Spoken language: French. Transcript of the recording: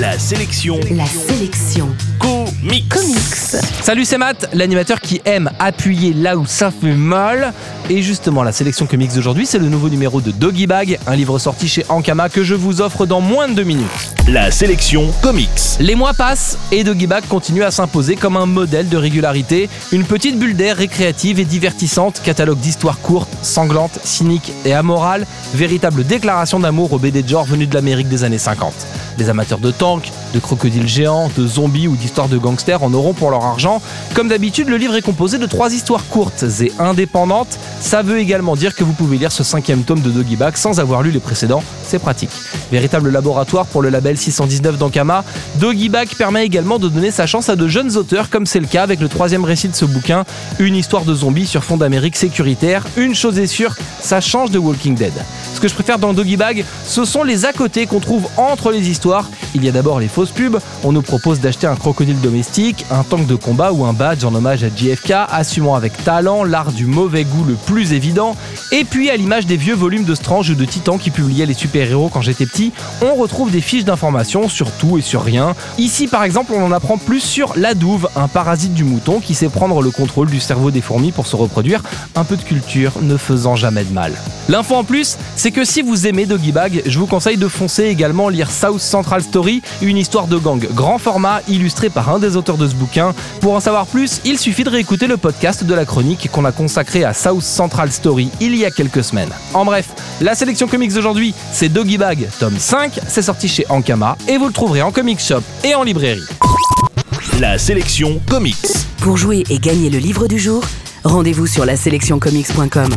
La sélection. La sélection. Comics. Comics. Salut, c'est Matt, l'animateur qui aime appuyer là où ça fait mal. Et justement, la sélection comics d'aujourd'hui, c'est le nouveau numéro de Doggy Bag, un livre sorti chez Ankama que je vous offre dans moins de deux minutes. La sélection comics. Les mois passent et Doggy Bag continue à s'imposer comme un modèle de régularité, une petite bulle d'air récréative et divertissante, catalogue d'histoires courtes, sanglantes, cyniques et amorales, véritable déclaration d'amour au BD de genre venu de l'Amérique des années 50. Les amateurs de de crocodiles géants, de zombies ou d'histoires de gangsters en auront pour leur argent. Comme d'habitude, le livre est composé de trois histoires courtes et indépendantes. Ça veut également dire que vous pouvez lire ce cinquième tome de Doggy Bag sans avoir lu les précédents, pratique. Véritable laboratoire pour le label 619 d'Ankama, Doggy Bag permet également de donner sa chance à de jeunes auteurs comme c'est le cas avec le troisième récit de ce bouquin, une histoire de zombies sur fond d'Amérique sécuritaire. Une chose est sûre, ça change de Walking Dead. Ce que je préfère dans Doggy Bag, ce sont les à côté qu'on trouve entre les histoires. Il y a d'abord les fausses pubs, on nous propose d'acheter un crocodile domestique, un tank de combat ou un badge en hommage à JFK, assumant avec talent l'art du mauvais goût le plus évident. Et puis à l'image des vieux volumes de Strange ou de Titan qui publiaient les super-héros quand j'étais petit, on retrouve des fiches d'informations sur tout et sur rien. Ici par exemple, on en apprend plus sur la douve, un parasite du mouton qui sait prendre le contrôle du cerveau des fourmis pour se reproduire. Un peu de culture ne faisant jamais de mal. L'info en plus, c'est que si vous aimez Doggy Bag, je vous conseille de foncer également lire South Central Story, une histoire de gang grand format illustrée par un des auteurs de ce bouquin. Pour en savoir plus, il suffit de réécouter le podcast de la chronique qu'on a consacré à South Central Story il y a quelques semaines. En bref, la sélection comics d'aujourd'hui, c'est Doggy Bag, tome 5, c'est sorti chez Ankama et vous le trouverez en comic shop et en librairie. La sélection comics. Pour jouer et gagner le livre du jour, rendez-vous sur la sélectioncomics.com.